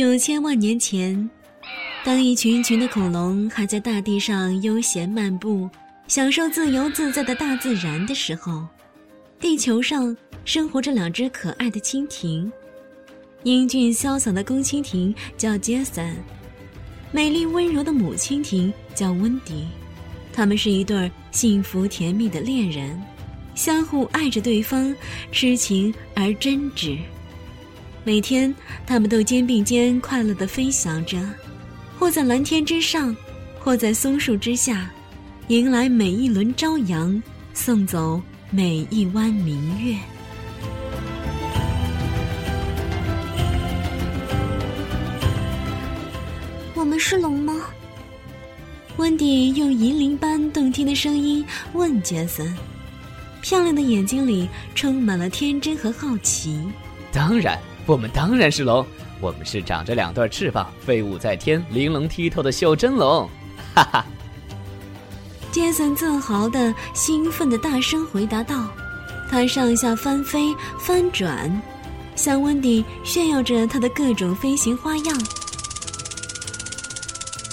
九千万年前，当一群群的恐龙还在大地上悠闲漫步，享受自由自在的大自然的时候，地球上生活着两只可爱的蜻蜓。英俊潇洒的公蜻蜓叫杰森，美丽温柔的母蜻蜓叫温迪。他们是一对幸福甜蜜的恋人，相互爱着对方，痴情而真挚。每天，他们都肩并肩，快乐地飞翔着，或在蓝天之上，或在松树之下，迎来每一轮朝阳，送走每一弯明月。我们是龙吗？温迪用银铃般动听的声音问杰森，漂亮的眼睛里充满了天真和好奇。当然。我们当然是龙，我们是长着两对翅膀、飞舞在天、玲珑剔透的袖珍龙，哈哈！杰森自豪的、兴奋的大声回答道：“他上下翻飞、翻转，向温迪炫耀着他的各种飞行花样。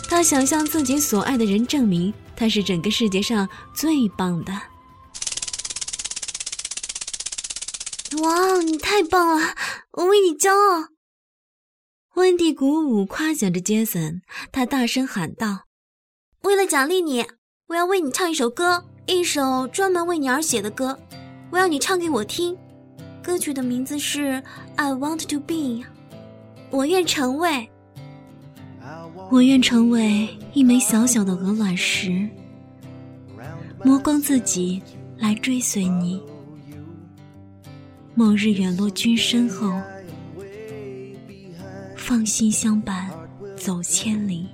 他想向自己所爱的人证明，他是整个世界上最棒的。”哇，你太棒了！我为你骄傲。温蒂鼓舞夸奖着杰森，他大声喊道：“为了奖励你，我要为你唱一首歌，一首专门为你而写的歌。我要你唱给我听。歌曲的名字是《I Want to Be》，我愿成为，我愿成为一枚小小的鹅卵石，磨光自己来追随你。”某日远落君身后，放心相伴走千里。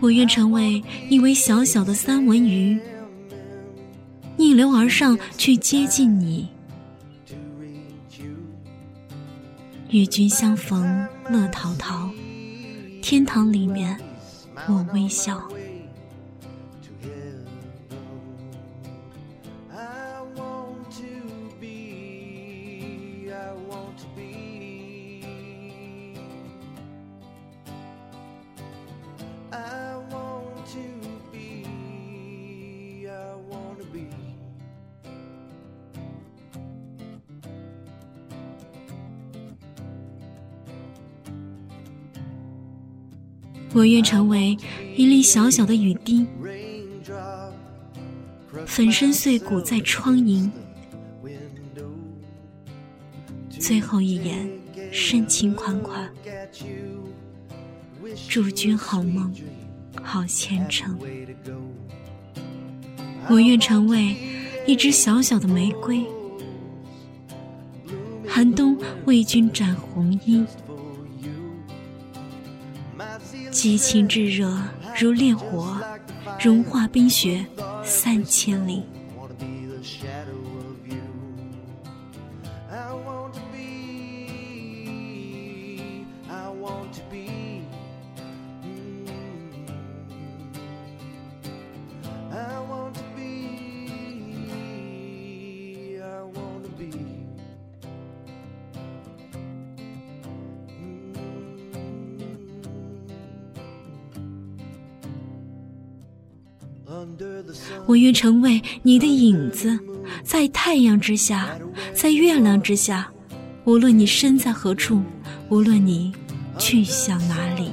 我愿成为一尾小小的三文鱼，逆流而上去接近你，与君相逢乐陶陶，天堂里面我微笑。我愿成为一粒小小的雨滴，粉身碎骨在窗棂，最后一眼深情款款，祝君好梦，好前程。我愿成为一支小小的玫瑰，寒冬为君展红衣。激情炙热如烈火，融化冰雪三千里。我愿成为你的影子，在太阳之下，在月亮之下，无论你身在何处，无论你去向哪里。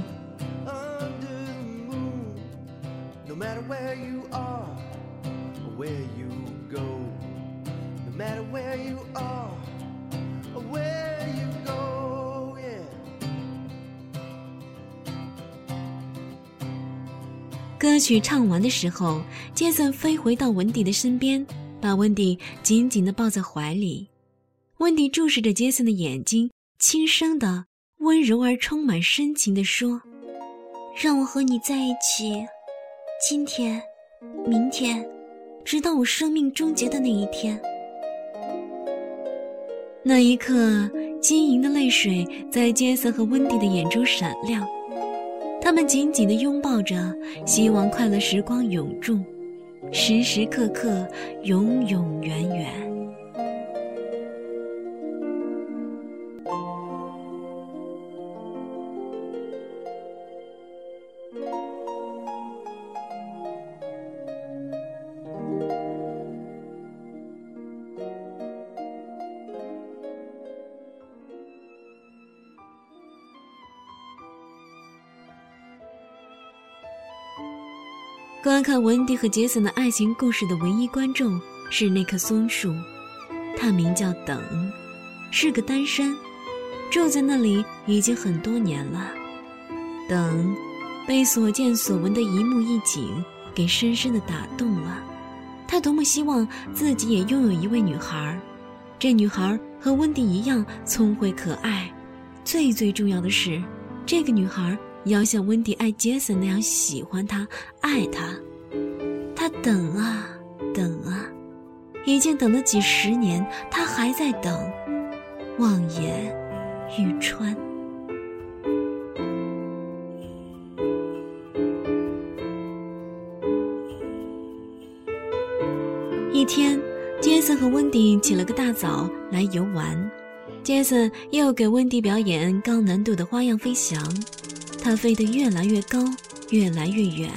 歌曲唱完的时候，杰森飞回到温迪的身边，把温迪紧紧地抱在怀里。温迪注视着杰森的眼睛，轻声的、温柔而充满深情地说：“让我和你在一起，今天、明天，直到我生命终结的那一天。”那一刻，晶莹的泪水在杰森和温迪的眼中闪亮。他们紧紧地拥抱着，希望快乐时光永驻，时时刻刻，永永远远。看温迪和杰森的爱情故事的唯一观众是那棵松树，它名叫等，是个单身，住在那里已经很多年了。等被所见所闻的一幕一景给深深的打动了，他多么希望自己也拥有一位女孩，这女孩和温迪一样聪慧可爱，最最重要的是，这个女孩。要像温迪爱杰森那样喜欢他、爱，他等啊等啊，已经等了几十年，他还在等，望眼欲穿。一天，杰森和温迪起了个大早来游玩，杰森又给温迪表演高难度的花样飞翔。它飞得越来越高，越来越远。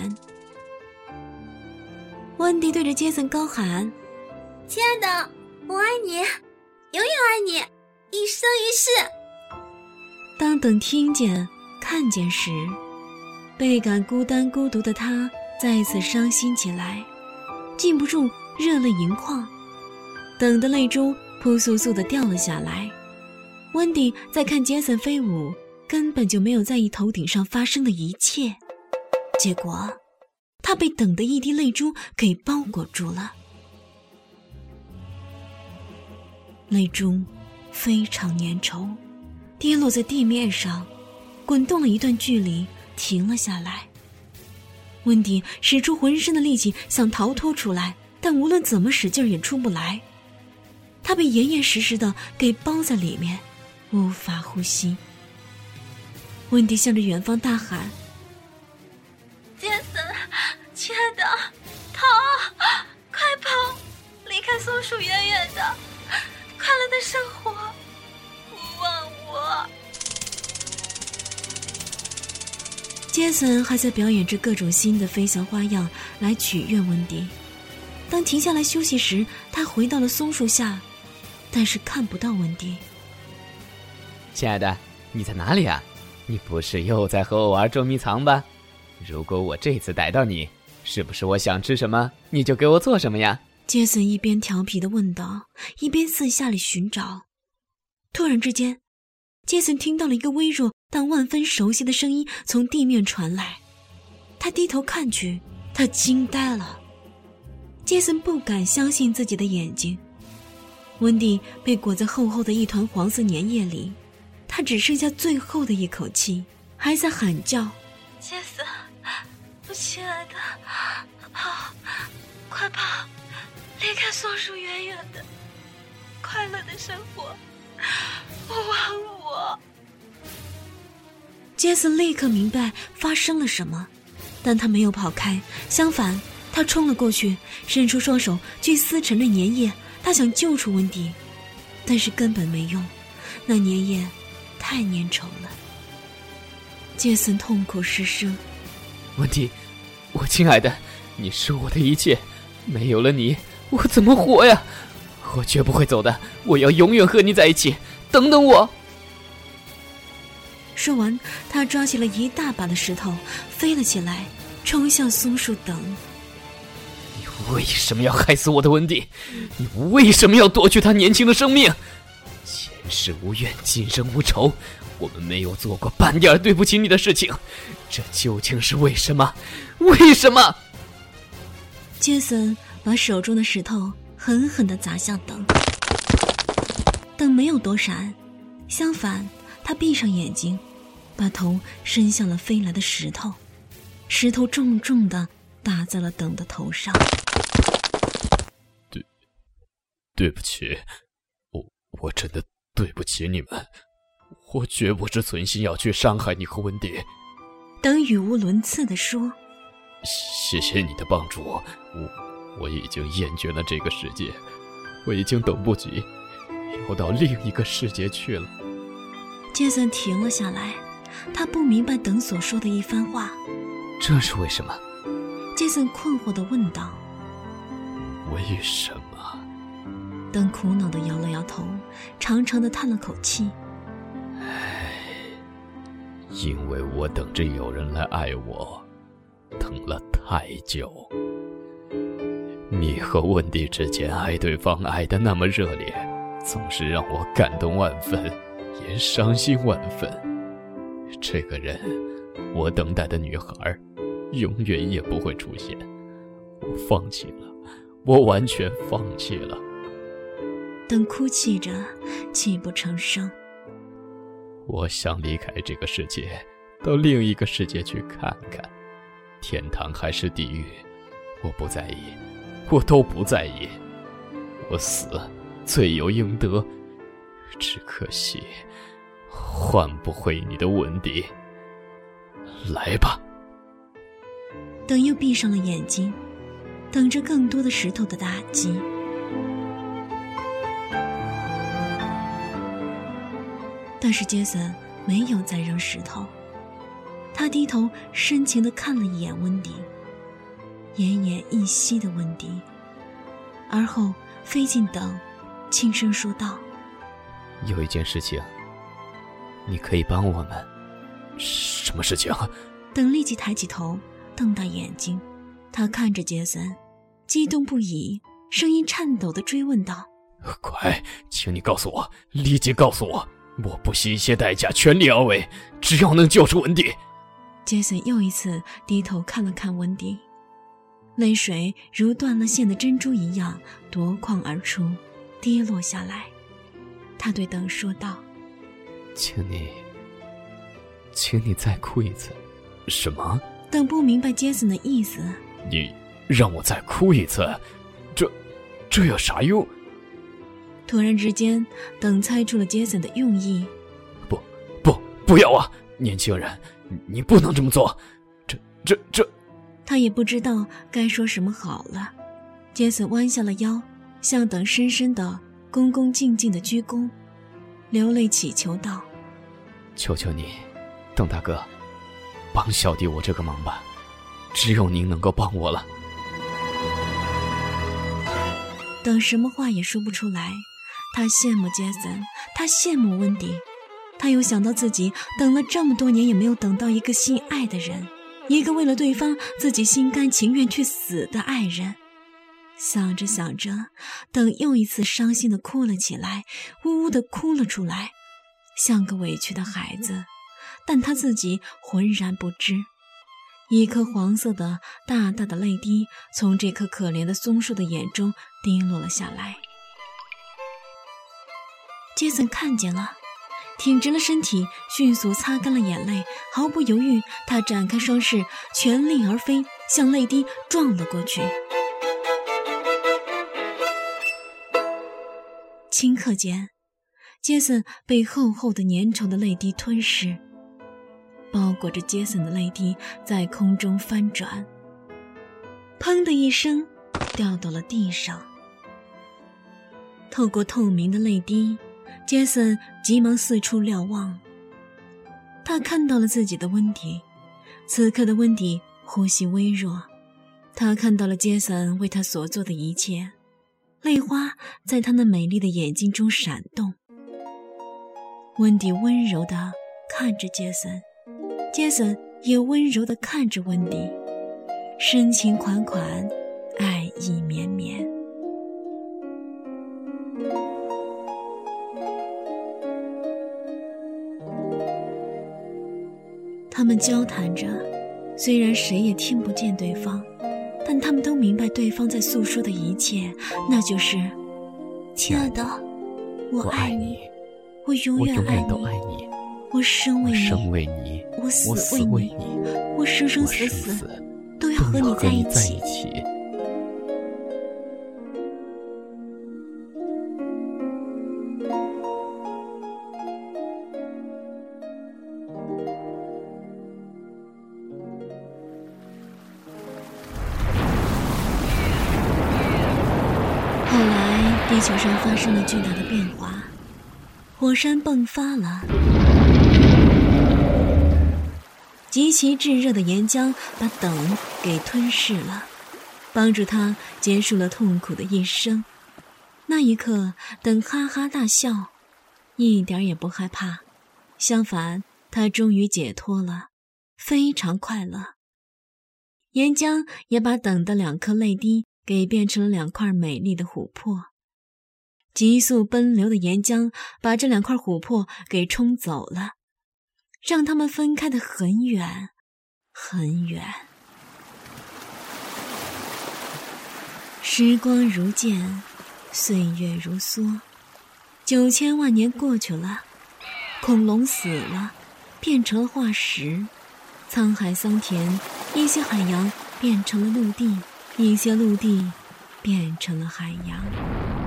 温迪对着杰森高喊：“亲爱的，我爱你，永远爱你，一生一世。”当等听见、看见时，倍感孤单孤独的他再次伤心起来，禁不住热泪盈眶，等的泪珠扑簌簌的掉了下来。温迪在看杰森飞舞。根本就没有在意头顶上发生的一切，结果，他被等的一滴泪珠给包裹住了。泪珠非常粘稠，跌落在地面上，滚动了一段距离，停了下来。温迪使出浑身的力气想逃脱出来，但无论怎么使劲也出不来。他被严严实实的给包在里面，无法呼吸。温迪向着远方大喊：“离开松鼠远远的，快乐的生活，勿忘我。”杰森还在表演着各种新的飞翔花样来取悦温迪。当停下来休息时，他回到了松树下，但是看不到温迪。亲爱的，你在哪里啊？你不是又在和我玩捉迷藏吧？如果我这次逮到你，是不是我想吃什么你就给我做什么呀？杰森一边调皮的问道，一边四下里寻找。突然之间，杰森听到了一个微弱但万分熟悉的声音从地面传来。他低头看去，他惊呆了。杰森不敢相信自己的眼睛。温蒂被裹在厚厚的一团黄色粘液里。他只剩下最后的一口气，还在喊叫：“杰森，我亲爱的，跑，快跑，离开松鼠远远的，快乐的生活，勿忘我。”杰森立刻明白发生了什么，但他没有跑开，相反，他冲了过去，伸出双手去撕扯那粘液，他想救出温迪，但是根本没用，那粘液。太粘稠了，杰森痛苦失声。温迪，我亲爱的，你是我的一切，没有了你，我怎么活呀？我绝不会走的，我要永远和你在一起。等等我。说完，他抓起了一大把的石头，飞了起来，冲向松树等。你为什么要害死我的温迪？你为什么要夺去他年轻的生命？前世无怨，今生无仇，我们没有做过半点对不起你的事情，这究竟是为什么？为什么？杰森把手中的石头狠狠的砸向等，等没有躲闪，相反，他闭上眼睛，把头伸向了飞来的石头，石头重重的打在了等的头上。对，对不起，我我真的。对不起你们，我绝不是存心要去伤害你和温迪。等语无伦次的说：“谢谢你的帮助，我我已经厌倦了这个世界，我已经等不及，要到另一个世界去了。”杰森停了下来，他不明白等所说的一番话。这是为什么？杰森困惑的问道：“为什么？”等苦恼的摇了摇头，长长的叹了口气。唉，因为我等着有人来爱我，等了太。太久。你和温迪之间爱对方爱的那么热烈，总是让我感动万分，也伤心万分。这个人，我等待的女孩，永远也不会出现。我放弃了，我完全放弃了。等哭泣着，泣不成声。我想离开这个世界，到另一个世界去看看，天堂还是地狱，我不在意。我都不在意，我死罪有应得，只可惜换不回你的温迪。来吧。等又闭上了眼睛，等着更多的石头的打击。但是杰森没有再扔石头，他低头深情的看了一眼温迪。奄奄一息的温迪，而后飞进等，轻声说道：“有一件事情，你可以帮我们。什么事情？”等立即抬起头，瞪大眼睛，他看着杰森，激动不已，声音颤抖的追问道：“快，请你告诉我，立即告诉我，我不惜一切代价，全力而为，只要能救出温迪。”杰森又一次低头看了看温迪。泪水如断了线的珍珠一样夺眶而出，跌落下来。他对等说道：“请你，请你再哭一次。”什么？等不明白杰森的意思。你让我再哭一次？这，这有啥用？突然之间，等猜出了杰森的用意。不，不，不要啊！年轻人，你不能这么做。这，这，这。他也不知道该说什么好了，杰森弯下了腰，向等深深的、恭恭敬敬的鞠躬，流泪祈求道：“求求你，邓大哥，帮小弟我这个忙吧，只有您能够帮我了。”等什么话也说不出来，他羡慕杰森，他羡慕温迪，他又想到自己等了这么多年也没有等到一个心爱的人。一个为了对方自己心甘情愿去死的爱人，想着想着，等又一次伤心的哭了起来，呜呜的哭了出来，像个委屈的孩子，但他自己浑然不知，一颗黄色的大大的泪滴从这棵可怜的松树的眼中滴落了下来。杰森看见了。挺直了身体，迅速擦干了眼泪，毫不犹豫，他展开双翅，全力而飞，向泪滴撞了过去。顷刻间，杰森被厚厚的粘稠的泪滴吞噬，包裹着杰森的泪滴在空中翻转，砰的一声，掉到了地上。透过透明的泪滴。杰森急忙四处瞭望，他看到了自己的温迪。此刻的温迪呼吸微弱，他看到了杰森为他所做的一切，泪花在他那美丽的眼睛中闪动。温迪温柔地看着杰森，杰森也温柔地看着温迪，深情款款，爱意绵绵。们交谈着，虽然谁也听不见对方，但他们都明白对方在诉说的一切，那就是：亲爱的，我爱你，我永远爱你，我生为你，我死为你，我生生死死都要和你在一起。地发生了巨大的变化，火山迸发了，极其炙热的岩浆把等给吞噬了，帮助他结束了痛苦的一生。那一刻，等哈哈大笑，一点也不害怕，相反，他终于解脱了，非常快乐。岩浆也把等的两颗泪滴给变成了两块美丽的琥珀。急速奔流的岩浆把这两块琥珀给冲走了，让它们分开的很远，很远。时光如箭，岁月如梭，九千万年过去了，恐龙死了，变成了化石，沧海桑田，一些海洋变成了陆地，一些陆地变成了海洋。